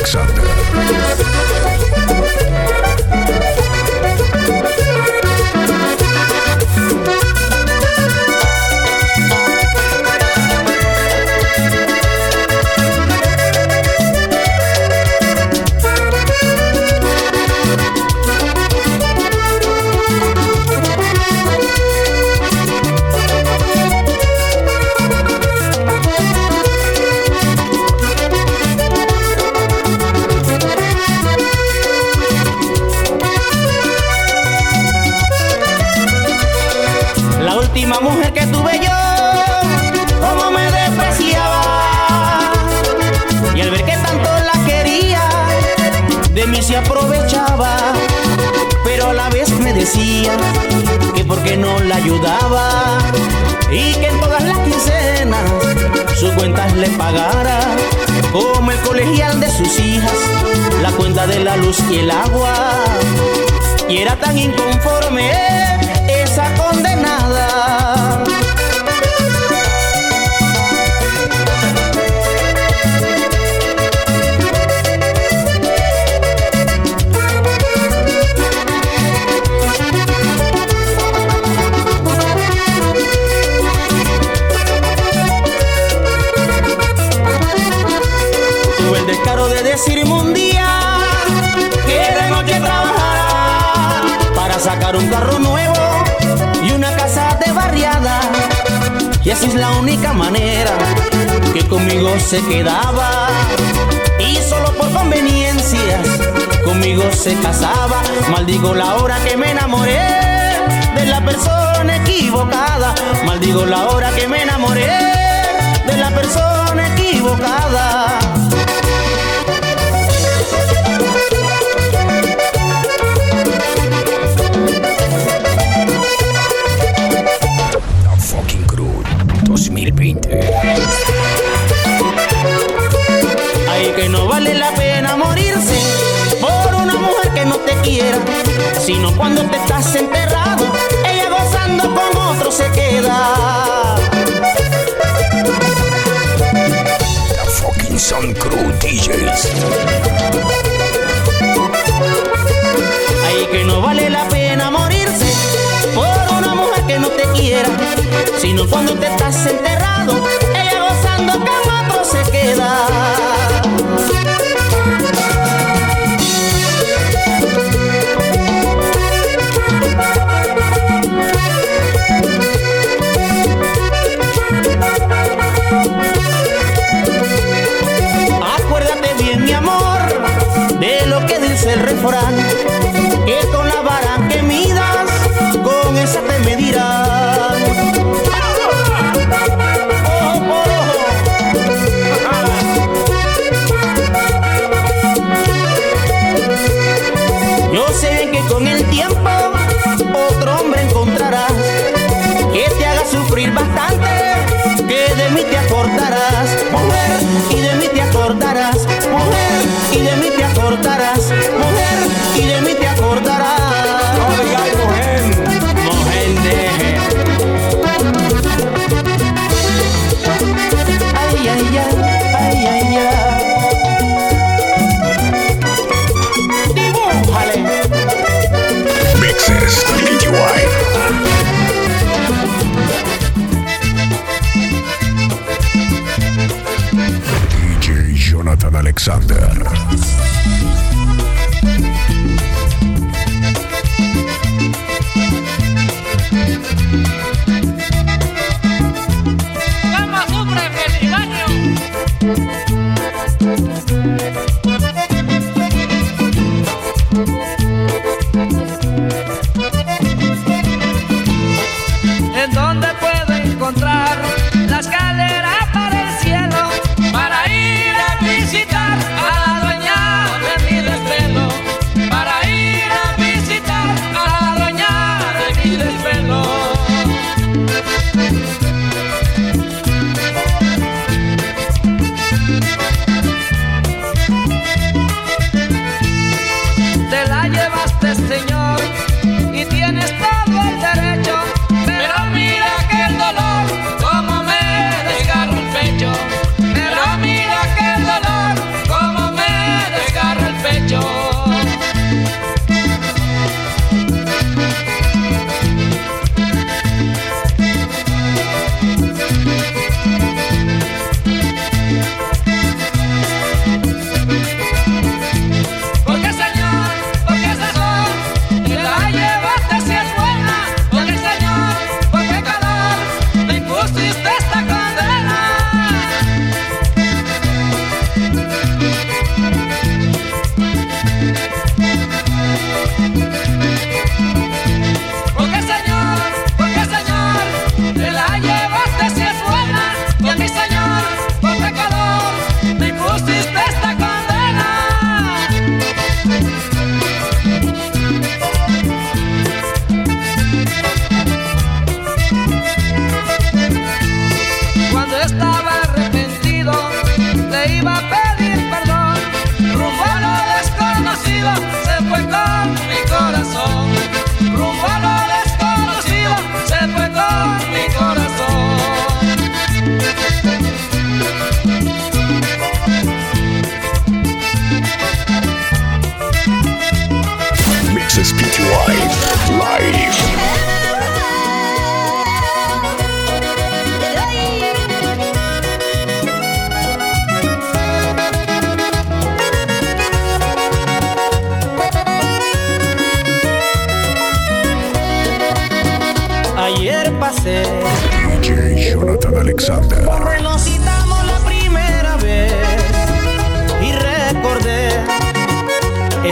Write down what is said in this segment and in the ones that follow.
Alexander. Mí se aprovechaba. Pero a la vez me decía que porque no la ayudaba. Y que en todas las quincenas sus cuentas le pagara. Como el colegial de sus hijas, la cuenta de la luz y el agua. Y era tan inconforme esa condenada. De decirme un día que de noche trabajara para sacar un carro nuevo y una casa de barriada. Y así es la única manera que conmigo se quedaba. Y solo por conveniencias conmigo se casaba. Maldigo la hora que me enamoré de la persona equivocada. Maldigo la hora que me enamoré de la persona equivocada. 2020. Ay, que no vale la pena morirse por una mujer que no te quiera, sino cuando te estás enterrado, ella gozando con otro se queda. La Fucking Sun Crew DJs. Ay, que no vale la pena morirse por una mujer que no te quiera, sino cuando te estás enterrado,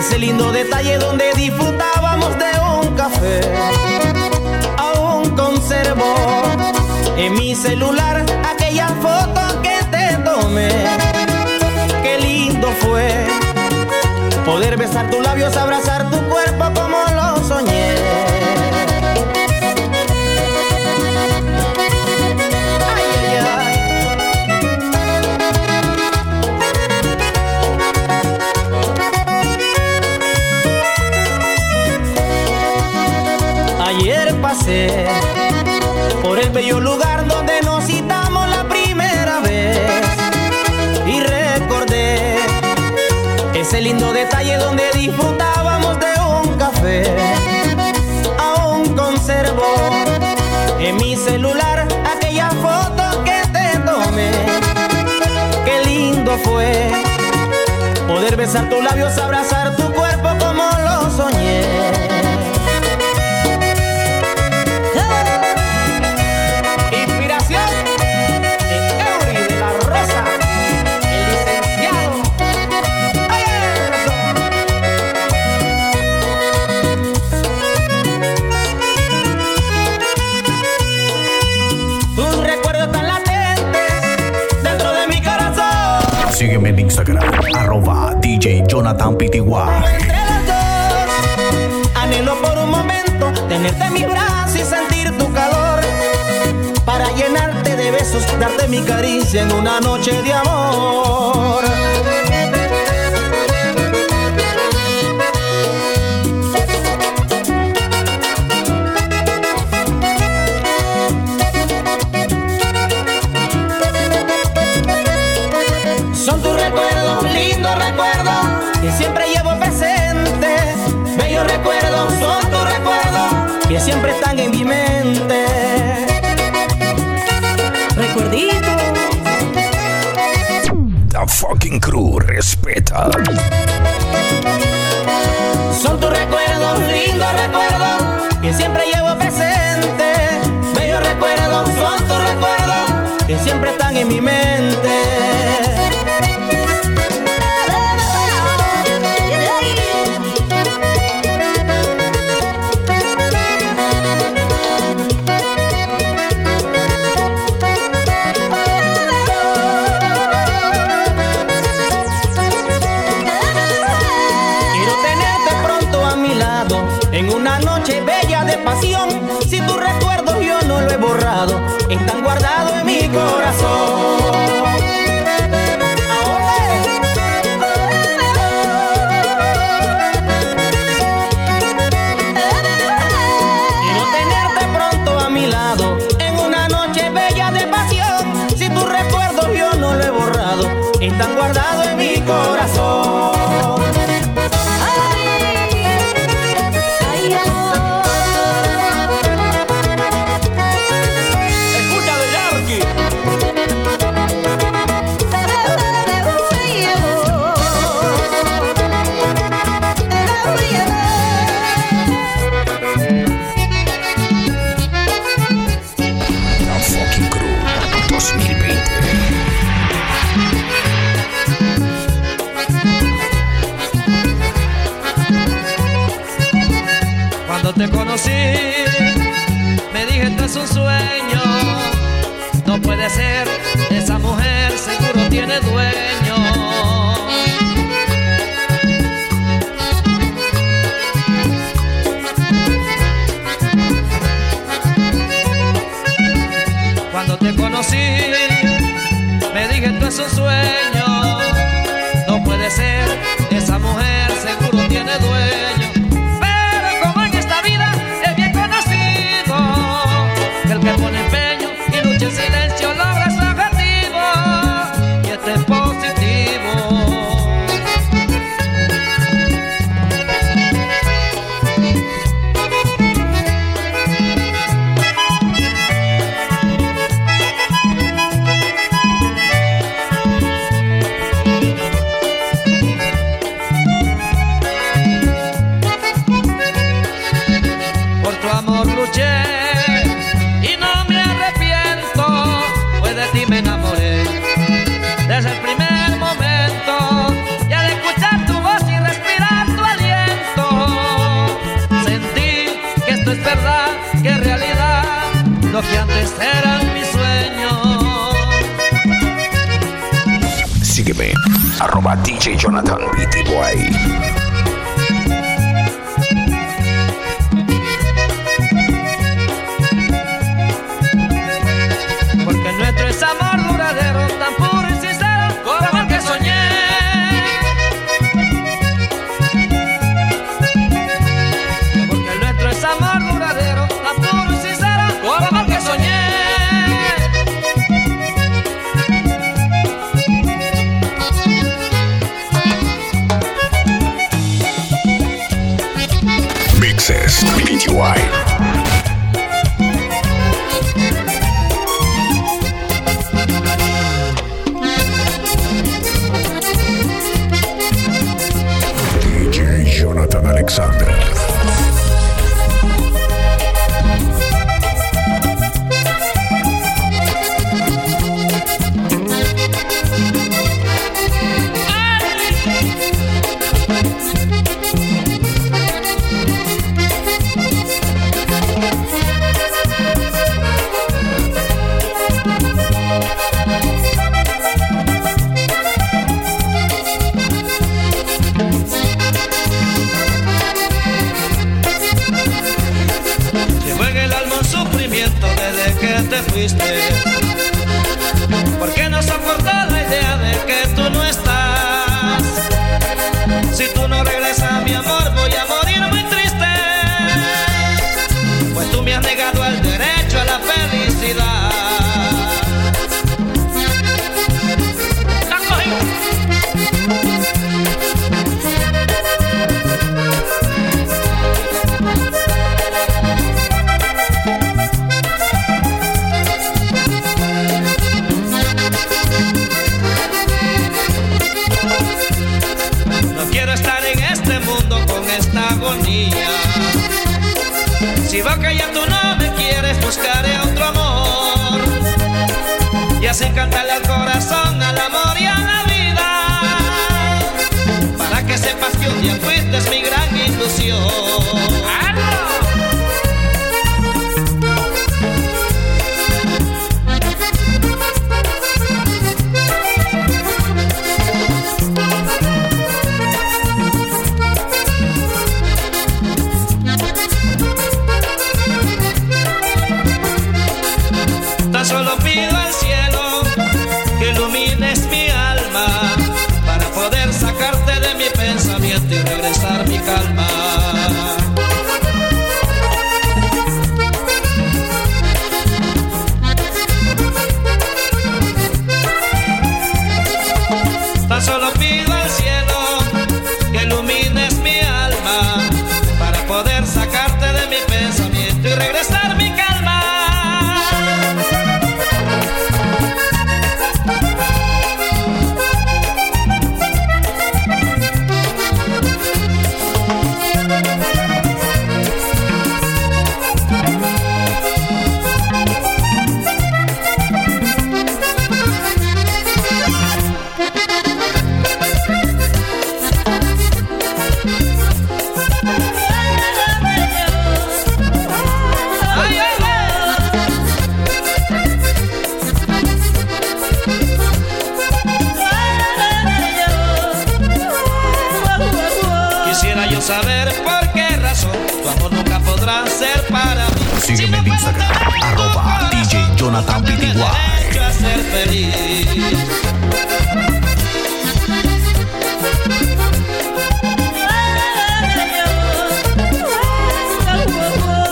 ese lindo detalle donde disfrutábamos de un café. Aún conservo en mi celular aquella foto que te tomé. Qué lindo fue poder besar tus labios, abrazar tu cuerpo Por el bello lugar donde nos citamos la primera vez y recordé ese lindo detalle donde disfrutábamos de un café. Aún conservo en mi celular aquella foto que te tomé. Qué lindo fue poder besar tus labios, abrazar tu cuerpo Instagram, arroba DJ Jonathan PTY. Entre los dos, anhelo por un momento tenerte en mi brazo y sentir tu calor. Para llenarte de besos, darte mi caricia en una noche de amor. Que siempre están en mi mente. Recuerdito. The fucking crew respeta. Son tus recuerdos, lindos recuerdos, que siempre llevo presente. Bellos recuerdos, son tus recuerdos, que siempre están en mi mente. ti me enamoré. Desde el primer momento, y al escuchar tu voz y respirar tu aliento, sentí que esto es verdad, que es realidad, lo que antes eran mis sueños. Sígueme, arroba DJ Jonathan BTY. Solo pido al cielo que ilumines mi alma para poder sacarte de mi pensamiento y regresar mi calma. Jonathan Vitigua. ser feliz.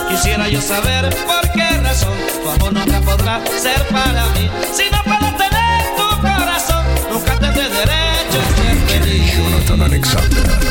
Quisiera yo saber por qué razón tu amor nunca podrá ser para mí, sino para tener tu corazón. Nunca tendré derecho a ser feliz.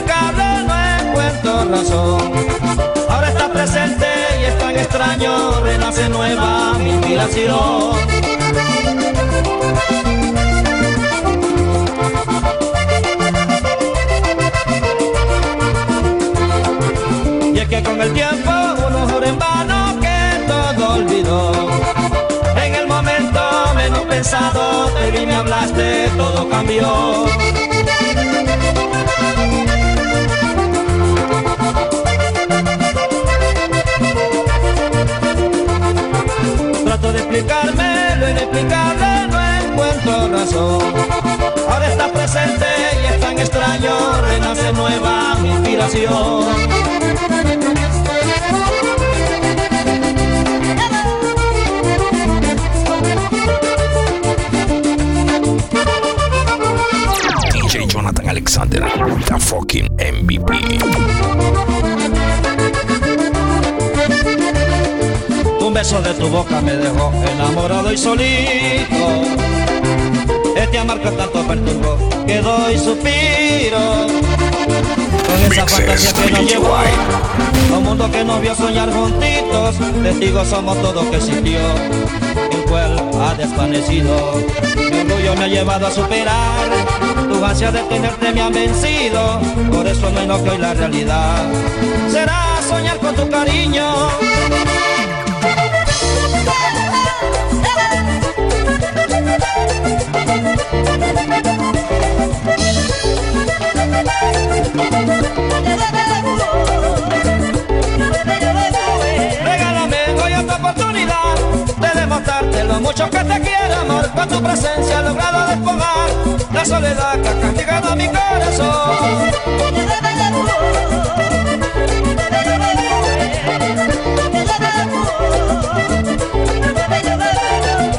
No encuentro razón. Ahora está presente y es tan extraño, renace nueva mi inspiración. que con el tiempo uno jura en vano que todo olvidó. En el momento menos pensado de mí me hablaste, todo cambió. Explicarme lo inexplicable, no encuentro razón. Ahora está presente y es tan extraño, renace nueva mi inspiración. Alexander, the fucking MVP. Un beso de tu boca me dejó enamorado y solito. Este amar que tanto perturbó, que doy suspiro. Con esa fantasía que nos llevó un mundo que nos vio soñar juntitos, testigos somos todos que sintió, el cual ha desvanecido. Mi orgullo me ha llevado a superar tu ansia de tenerte me han vencido, por eso no enojo hoy la realidad. Será soñar con tu cariño. Mucho que te quiero, amor, con tu presencia he logrado despojar la soledad que ha castigado mi corazón.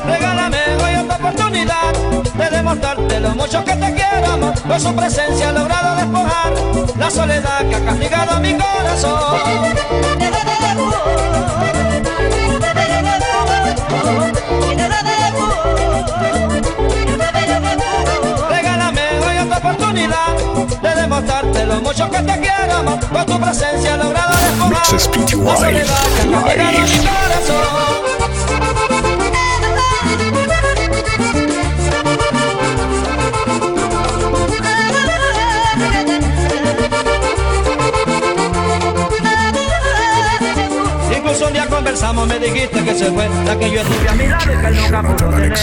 Regálame hoy otra oportunidad de demostrarte lo mucho que te quiero, amor. Con su presencia he logrado despojar la soledad que ha castigado mi corazón. De demostrarte lo mucho que te quiero. Con tu presencia he logrado despojar la soledad que conversamos, me dijiste que se fue la que yo estuve a mirar y que él nunca pudo tener.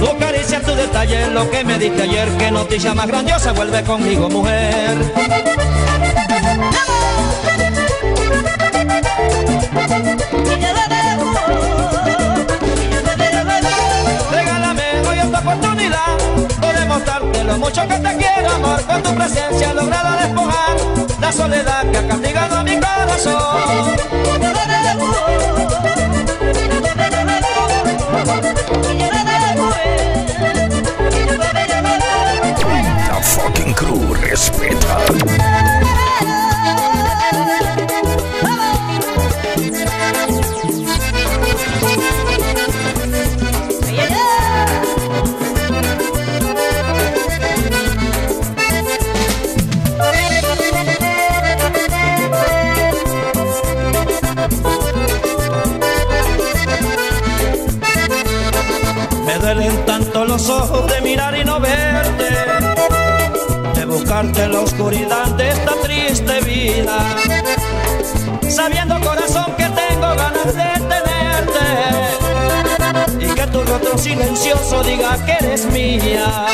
Tu caricia, tu detalle, lo que me diste ayer, que noticia más grandiosa, vuelve conmigo, mujer. Demostrarte lo mucho que te quiero, amor. Con tu presencia he logrado despojar la soledad que ha castigado mi corazón. Me duelen tanto los ojos de mirar y no verte, de buscarte en la oscuridad de esta triste vida, sabiendo corazón que tengo ganas de tenerte y que tu rostro silencioso diga que eres mía.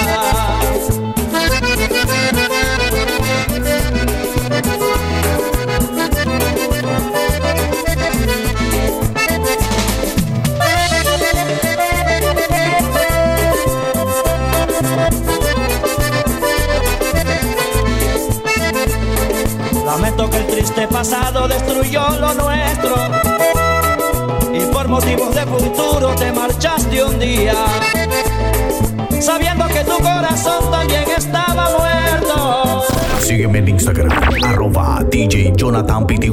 triste pasado destruyó lo nuestro. Y por motivos de futuro te marchaste un día. Sabiendo que tu corazón también estaba muerto. Sígueme en Instagram, arroba DJ Jonathan Pty.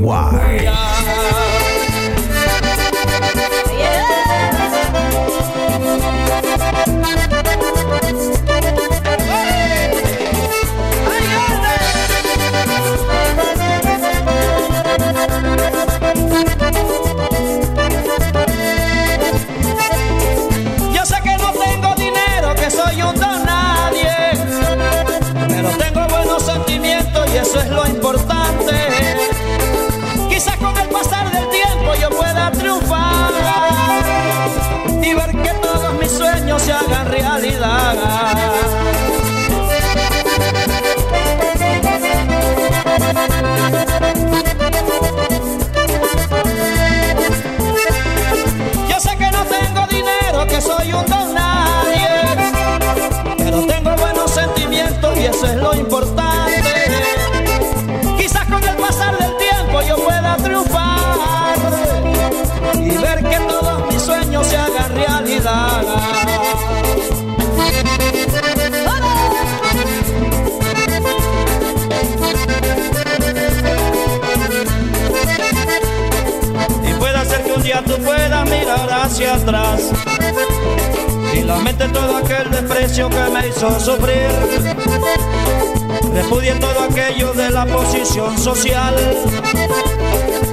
mirar hacia atrás y lamente todo aquel desprecio que me hizo sufrir. Repudié todo aquello de la posición social.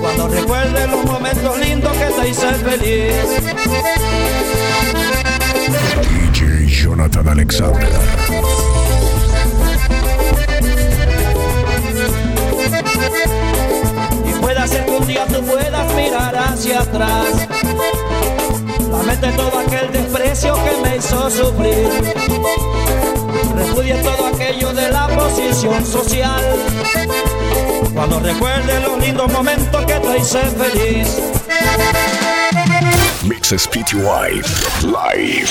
Cuando recuerde los momentos lindos que te hice feliz. DJ Jonathan Alexander. Y pueda ser que un día tú puedas mirar hacia atrás Mete todo aquel desprecio que me hizo sufrir. Refudie todo aquello de la posición social. Cuando recuerde los lindos momentos que te hice feliz. Mixes PTY Live.